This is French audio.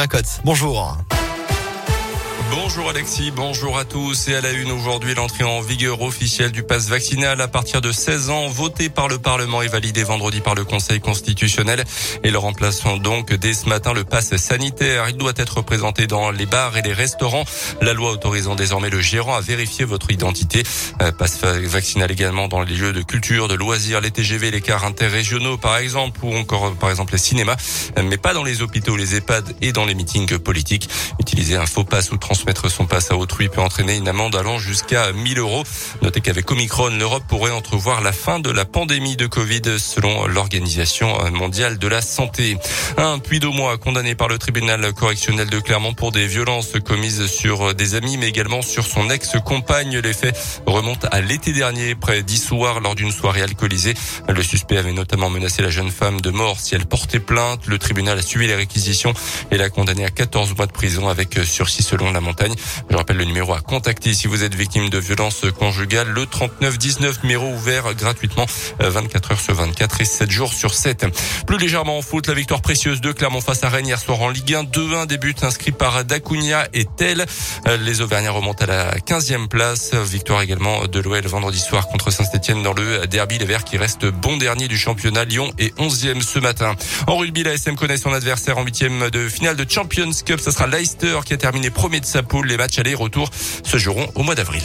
Un cote. Bonjour. Bonjour Alexis, bonjour à tous et à la une aujourd'hui l'entrée en vigueur officielle du pass vaccinal à partir de 16 ans voté par le Parlement et validé vendredi par le Conseil constitutionnel et le remplaçant donc dès ce matin le pass sanitaire. Il doit être présenté dans les bars et les restaurants. La loi autorisant désormais le gérant à vérifier votre identité. Euh, passe vaccinal également dans les lieux de culture, de loisirs, les TGV, les cars interrégionaux par exemple ou encore par exemple les cinémas, mais pas dans les hôpitaux, les EHPAD et dans les meetings politiques. Utiliser un faux pass ou transmettre son passe à autrui peut entraîner une amende allant jusqu'à 1000 euros. Notez qu'avec Omicron, l'Europe pourrait entrevoir la fin de la pandémie de Covid selon l'Organisation mondiale de la santé. Un puits d'au mois condamné par le tribunal correctionnel de Clermont pour des violences commises sur des amis mais également sur son ex-compagne. Les faits remontent à l'été dernier près d'Issoir lors d'une soirée alcoolisée. Le suspect avait notamment menacé la jeune femme de mort si elle portait plainte. Le tribunal a suivi les réquisitions et l'a condamné à 14 mois de prison avec sursis selon la Je rappelle le numéro à contacter si vous êtes victime de violences conjugales, le 3919 numéro ouvert gratuitement 24 euh, heures sur 24 et 7 jours sur 7. Plus légèrement en foot, la victoire précieuse de Clermont face à Rennes hier soir en Ligue 1, 2-1 début inscrit par Dacunia et Tel. Euh, les Auvergnats remontent à la 15e place. Victoire également de l'OL vendredi soir contre Saint-Etienne dans le derby. Les Verts qui restent bon dernier du championnat. Lyon est 11e ce matin. En rugby, la SM connaît son adversaire en huitième de finale de Champions Cup. Ce sera Leicester qui a terminé premier de Les matchs aller-retour se joueront au mois d'avril.